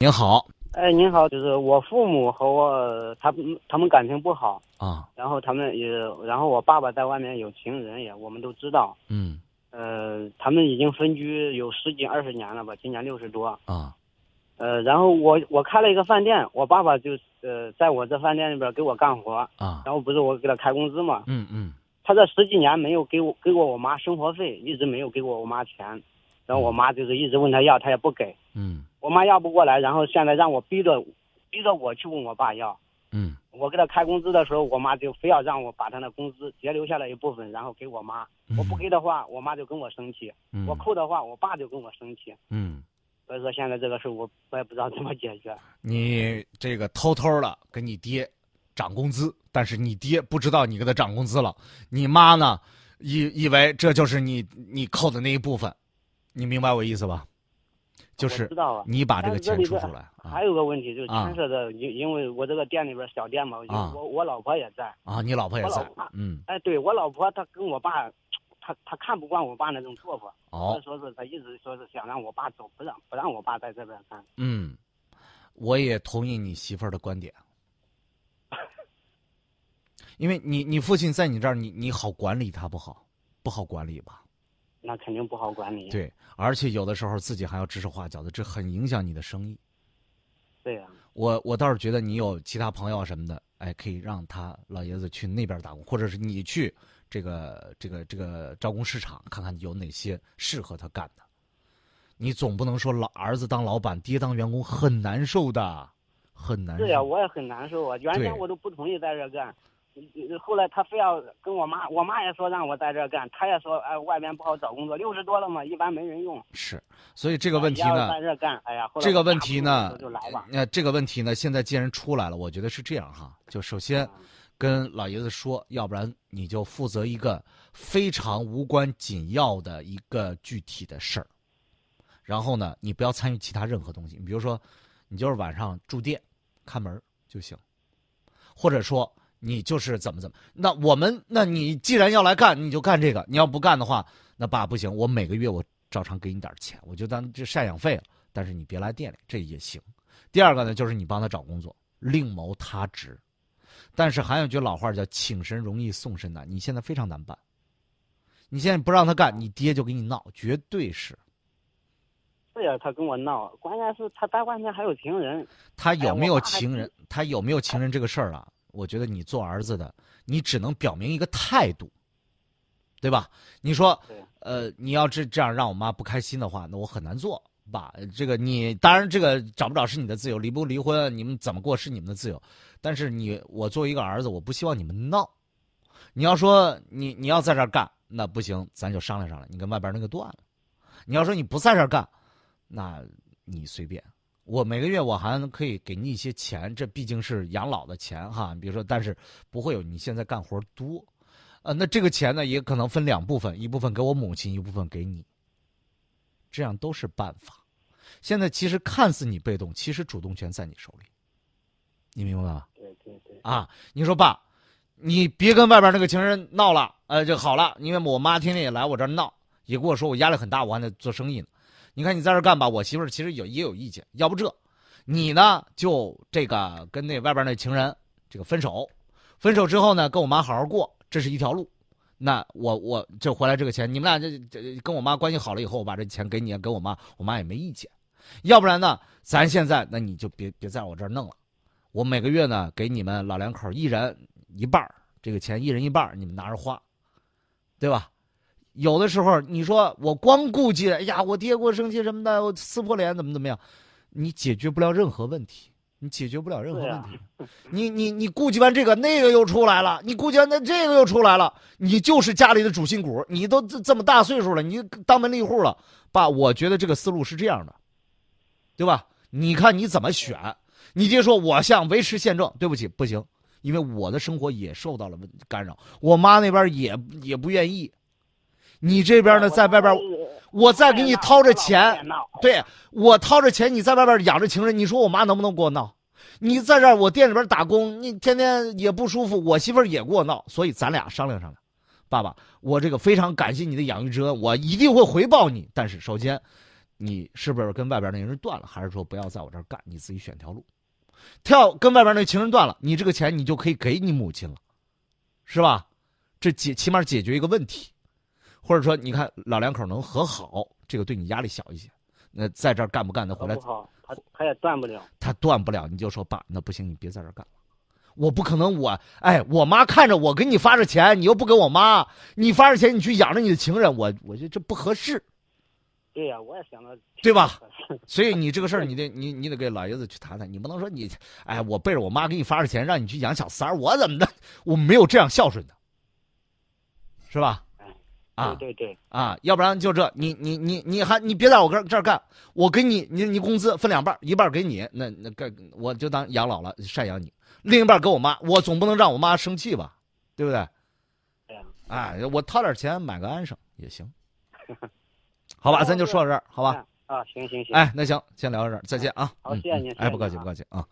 您好。哎，您好，就是我父母和我他们他们感情不好，啊，然后他们也，然后我爸爸在外面有情人也，我们都知道。嗯。呃，他们已经分居有十几二十年了吧，今年六十多。啊。呃，然后我我开了一个饭店，我爸爸就呃在我这饭店里边给我干活，啊，然后不是我给他开工资嘛，嗯嗯。他这十几年没有给我给过我妈生活费，一直没有给过我妈钱，然后我妈就是一直问他要，他也不给，嗯我妈要不过来，然后现在让我逼着逼着我去问我爸要。嗯我给他开工资的时候，我妈就非要让我把他的工资截留下来一部分，然后给我妈。我不给的话，我妈就跟我生气；嗯，我扣的话，我爸就跟我生气。嗯，所以说现在这个事我我也不知道怎么解决。你这个偷偷的给你爹涨工资，但是你爹不知道你给他涨工资了，你妈呢以以为这就是你你扣的那一部分，你明白我意思吧？就是。你把这个钱出出来啊还有个问题就是啊牵涉的，因因为我这个店里边小店嘛，啊我我老婆也在。啊！你老婆也在嗯哎，对我老婆她跟我爸，她她看不惯我爸那种做法，说是她一直说是想让我爸走，不让不让我爸在这边干。嗯，我也同意你媳妇儿的观点，因为你你父亲在你这儿，你你好管理他不好，不好管理吧？那肯定不好管理。对，而且有的时候自己还要指手画脚的，这很影响你的生意。对呀、我我倒是觉得你有其他朋友什么的，哎，可以让他老爷子去那边打工，或者是你去这个这个这个招工市场看看有哪些适合他干的。你总不能说老儿子当老板，爹当员工，很难受的，很难受。对呀，我也很难受啊。原对先我都不同意在这干，呃后来他非要跟我妈，我妈也说让我在这儿干，他也说哎外边不好找工作，六十多了嘛，一般没人用。是，所以这个问题呢，在这干，哎呀，这个问题呢就来吧。那、这个问题呢，现在既然出来了，我觉得是这样哈，就首先嗯跟老爷子说，要不然你就负责一个非常无关紧要的一个具体的事儿，然后呢，你不要参与其他任何东西，你比如说，你就是晚上住店看门就行，或者说你就是怎么怎么，那我们，那你既然要来干，你就干这个，你要不干的话，那爸不行，我每个月我照常给你点钱，我就当这赡养费了，但是你别来店里，这也行。第二个呢，就是你帮他找工作，另谋他职。但是还有句老话叫“请神容易送神难”，你现在非常难办。你现在不让他干，你爹就给你闹，绝对是。是呀，他跟我闹，关键是他在外面还有情人。他有没有情人？他有没有情人这个事儿啊？我觉得你做儿子的，你只能表明一个态度，对吧？你说，呃，你要这这样让我妈不开心的话，那我很难做吧？这个你当然这个找不找是你的自由，离不离婚你们怎么过是你们的自由，但是你我作为一个儿子，我不希望你们闹。你要说你你要在这儿干，那不行，咱就商量商量，你跟外边那个断了。你要说你不在这儿干，那你随便。我每个月我还可以给你一些钱，这毕竟是养老的钱哈。比如说，但是不会有你现在干活多，呃，那这个钱呢也可能分两部分，一部分给我母亲，一部分给你，这样都是办法。现在其实看似你被动，其实主动权在你手里，你明白吗？对对对，啊，你说爸，你别跟外边那个情人闹了，呃，就好了，因为我妈天天也来我这儿闹，也跟我说我压力很大，我还得做生意呢。你看你在这干吧，我媳妇儿其实有也有意见，要不这，你呢就这个跟那外边那情人这个分手，分手之后呢跟我妈好好过，这是一条路。那我我这回来这个钱，你们俩这这跟我妈关系好了以后，我把这钱给你，给我妈，我妈也没意见。要不然呢，咱现在那你就别别在我这儿弄了。我每个月呢给你们老两口一人一半这个钱一人一半你们拿着花，对吧？有的时候你说我光顾忌，哎呀，我爹给我生气什么的，我撕破脸怎么怎么样，你解决不了任何问题，你解决不了任何问题。你你你顾及完这个，那个又出来了；你顾及完那这个又出来了。你就是家里的主心骨，你都这这么大岁数了，你当门立户了，爸，我觉得这个思路是这样的，对吧？你看你怎么选？你爹说我想维持现状，对不起，不行，因为我的生活也受到了干扰，我妈那边也也不愿意。你这边呢，在外边，我再给你掏着钱，对我掏着钱，你在外边养着情人，你说我妈能不能给我闹？你在这儿我店里边打工，你天天也不舒服，我媳妇儿也给我闹，所以咱俩商量商量。爸爸，我这个非常感谢你的养育之恩，我一定会回报你。但是首先，你是不是跟外边那人断了，还是说不要在我这儿干，你自己选条路。跳跟外边那情人断了，你这个钱你就可以给你母亲了，是吧？这解起码解决一个问题，或者说你看老两口能和好，这个对你压力小一些。那在这儿干不干的回来不好，他他也断不了。他断不了，你就说爸，那不行，你别在这儿干了。我不可能，我哎，我妈看着我给你发着钱，你又不给我妈，你发着钱你去养着你的情人，我我觉得这不合适。对呀、我也想到，对吧？所以你这个事儿，你得你你得跟老爷子去谈谈，你不能说你，哎，我背着我妈给你发着钱，让你去养小三儿，我怎么的？我没有这样孝顺的，是吧？啊对对对，啊，要不然就这，你你你你还你别在我这儿这儿干，我给你你你工资分两半，一半给你，那那干我就当养老了赡养你，另一半给我妈，我总不能让我妈生气吧，对不对？对呀、哎，我掏点钱买个安生也行，好吧，咱就说到这儿，好吧？啊，行行行，哎，那行，先聊到这儿，再见啊！好嗯谢谢您哎，不客气，不客气啊。